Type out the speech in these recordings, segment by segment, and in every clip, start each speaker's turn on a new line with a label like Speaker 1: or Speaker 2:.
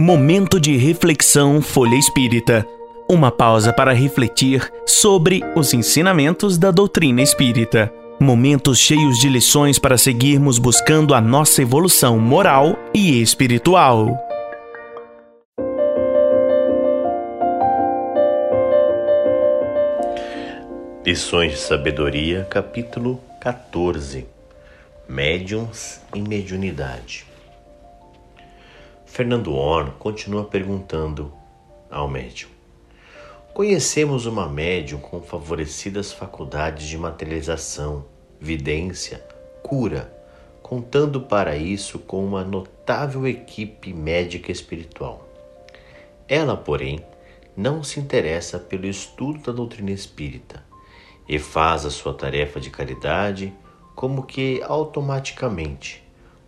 Speaker 1: Momento de reflexão Folha Espírita. Uma pausa para refletir sobre os ensinamentos da doutrina espírita. Momentos cheios de lições para seguirmos buscando a nossa evolução moral e espiritual.
Speaker 2: Lições de Sabedoria, capítulo 14 Médiums e Mediunidade. Fernando Horn continua perguntando ao médium: Conhecemos uma médium com favorecidas faculdades de materialização, vidência, cura, contando para isso com uma notável equipe médica espiritual. Ela, porém, não se interessa pelo estudo da doutrina espírita e faz a sua tarefa de caridade como que automaticamente,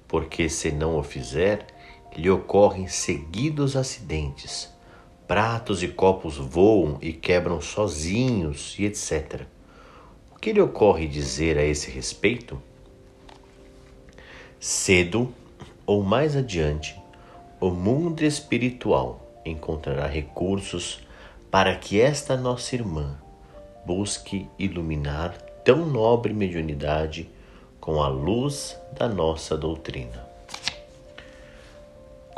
Speaker 2: porque se não o fizer, lhe ocorrem seguidos acidentes. Pratos e copos voam e quebram sozinhos e etc. O que lhe ocorre dizer a esse respeito? Cedo ou mais adiante, o mundo espiritual encontrará recursos para que esta nossa irmã busque iluminar tão nobre mediunidade com a luz da nossa doutrina.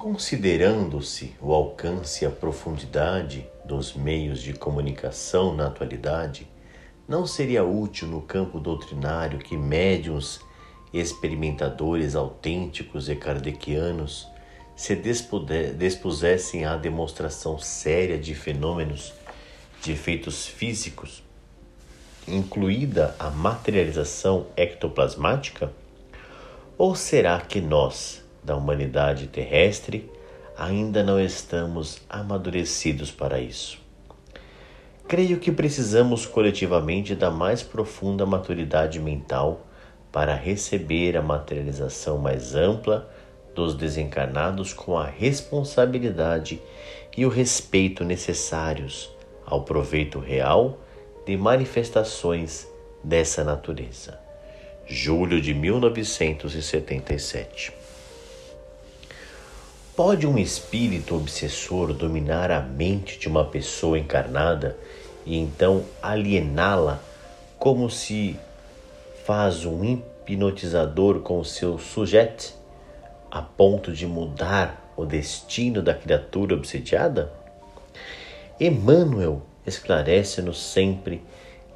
Speaker 2: Considerando-se o alcance e a profundidade dos meios de comunicação na atualidade, não seria útil no campo doutrinário que médiums experimentadores autênticos e kardecianos se dispusessem à demonstração séria de fenômenos de efeitos físicos, incluída a materialização ectoplasmática? Ou será que nós, da humanidade terrestre, ainda não estamos amadurecidos para isso. Creio que precisamos coletivamente da mais profunda maturidade mental para receber a materialização mais ampla dos desencarnados com a responsabilidade e o respeito necessários ao proveito real de manifestações dessa natureza. Julho de 1977 Pode um espírito obsessor dominar a mente de uma pessoa encarnada e então aliená-la como se faz um hipnotizador com seu sujeito a ponto de mudar o destino da criatura obsediada? Emmanuel esclarece-nos sempre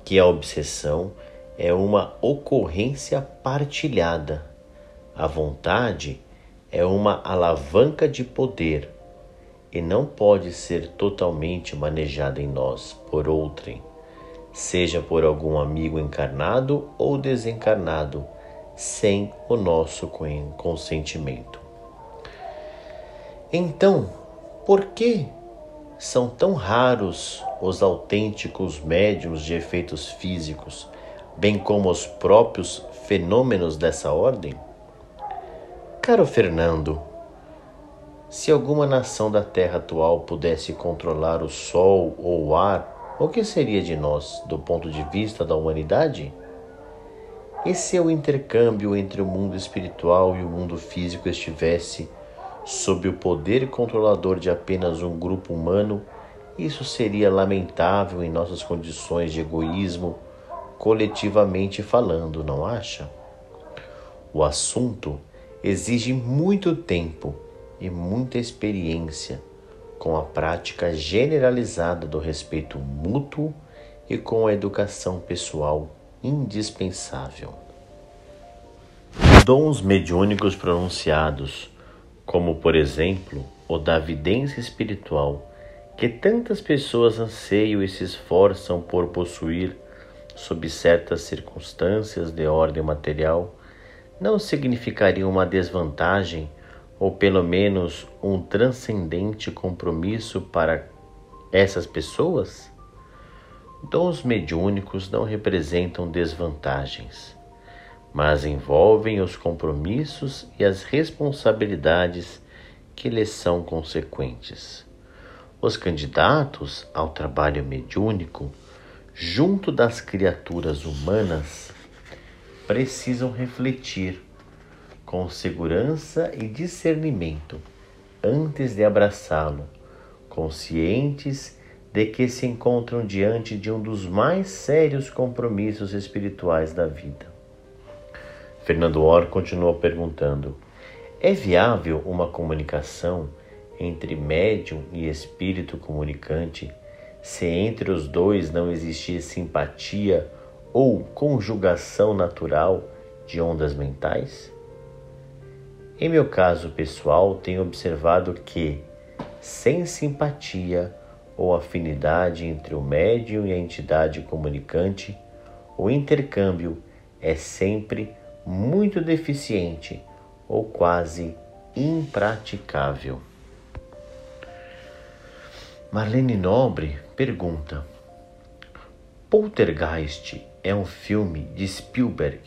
Speaker 2: que a obsessão é uma ocorrência partilhada. A vontade é uma alavanca de poder e não pode ser totalmente manejada em nós por outrem, seja por algum amigo encarnado ou desencarnado, sem o nosso consentimento. Então, por que são tão raros os autênticos médiums de efeitos físicos, bem como os próprios fenômenos dessa ordem? Caro Fernando, se alguma nação da Terra atual pudesse controlar o sol ou o ar, o que seria de nós do ponto de vista da humanidade? E se o intercâmbio entre o mundo espiritual e o mundo físico estivesse sob o poder controlador de apenas um grupo humano, isso seria lamentável em nossas condições de egoísmo, coletivamente falando, não acha? O assunto exige muito tempo e muita experiência com a prática generalizada do respeito mútuo e com a educação pessoal indispensável. Dons mediúnicos pronunciados, como por exemplo o da vidência espiritual, que tantas pessoas anseiam e se esforçam por possuir sob certas circunstâncias de ordem material, não significaria uma desvantagem ou pelo menos um transcendente compromisso para essas pessoas? Dons mediúnicos não representam desvantagens, mas envolvem os compromissos e as responsabilidades que lhes são consequentes. Os candidatos ao trabalho mediúnico, junto das criaturas humanas, precisam refletir com segurança e discernimento antes de abraçá-lo, conscientes de que se encontram diante de um dos mais sérios compromissos espirituais da vida. Fernando Or continuou perguntando: é viável uma comunicação entre médium e espírito comunicante se entre os dois não existir simpatia ou conjugação natural de ondas mentais? Em meu caso pessoal, tenho observado que, sem simpatia ou afinidade entre o médium e a entidade comunicante, o intercâmbio é sempre muito deficiente ou quase impraticável. Marlene Nobre pergunta: Poltergeist é um filme de Spielberg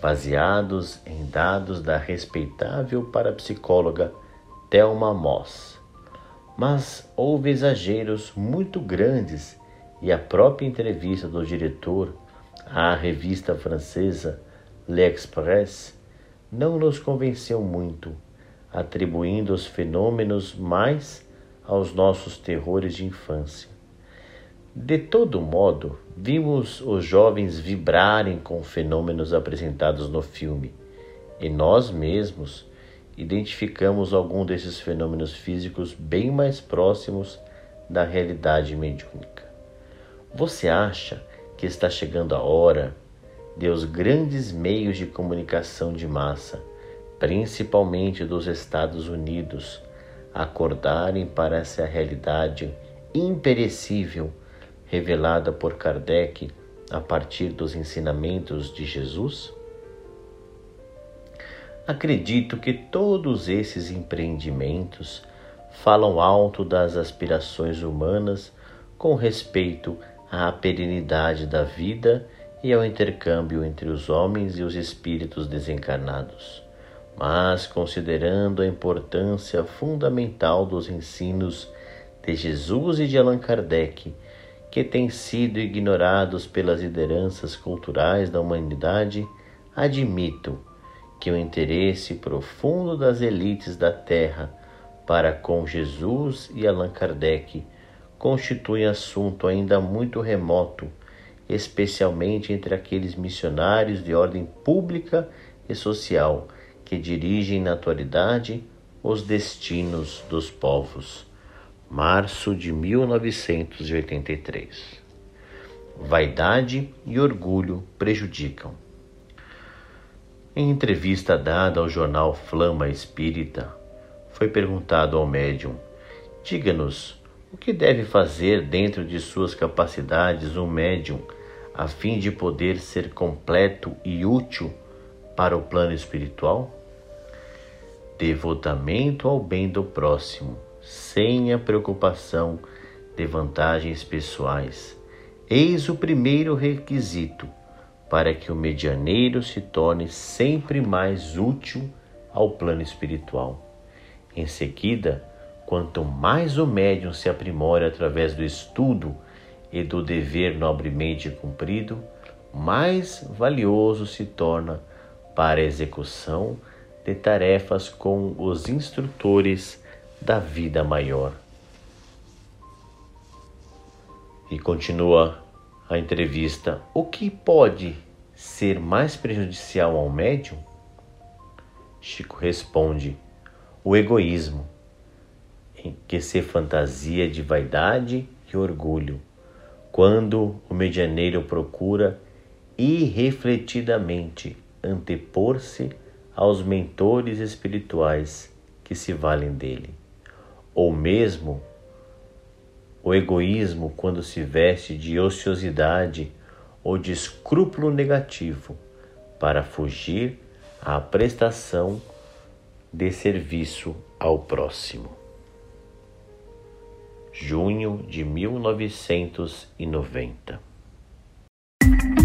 Speaker 2: baseados em dados da respeitável parapsicóloga Thelma Moss. Mas houve exageros muito grandes e a própria entrevista do diretor à revista francesa L'Express não nos convenceu muito, atribuindo os fenômenos mais aos nossos terrores de infância. De todo modo, vimos os jovens vibrarem com fenômenos apresentados no filme, e nós mesmos identificamos algum desses fenômenos físicos bem mais próximos da realidade mediúnica. Você acha que está chegando a hora de os grandes meios de comunicação de massa, principalmente dos Estados Unidos, acordarem para essa realidade imperecível revelada por Kardec a partir dos ensinamentos de Jesus? Acredito que todos esses empreendimentos falam alto das aspirações humanas com respeito à perenidade da vida e ao intercâmbio entre os homens e os espíritos desencarnados. Mas, considerando a importância fundamental dos ensinos de Jesus e de Allan Kardec, que têm sido ignorados pelas lideranças culturais da humanidade, admito que o interesse profundo das elites da Terra para com Jesus e Allan Kardec constitui assunto ainda muito remoto especialmente entre aqueles missionários de ordem pública e social que dirigem na atualidade os destinos dos povos. Março de 1983. Vaidade e orgulho prejudicam. Em entrevista dada ao jornal Flama Espírita, foi perguntado ao médium: Diga-nos o que deve fazer dentro de suas capacidades um médium a fim de poder ser completo e útil para o plano espiritual? Devotamento ao bem do próximo, sem a preocupação de vantagens pessoais. Eis o primeiro requisito para que o medianeiro se torne sempre mais útil ao plano espiritual. Em seguida, quanto mais o médium se aprimora através do estudo e do dever nobremente cumprido, mais valioso se torna para a execução de tarefas com os instrutores da vida maior. E continua a entrevista: o que pode ser mais prejudicial ao médium? Chico responde: o egoísmo, em que se fantasia de vaidade e orgulho quando o medianeiro procura irrefletidamente antepor-se aos mentores espirituais que se valem dele, ou mesmo o egoísmo quando se veste de ociosidade ou de escrúpulo negativo para fugir à prestação de serviço ao próximo junho de 1990.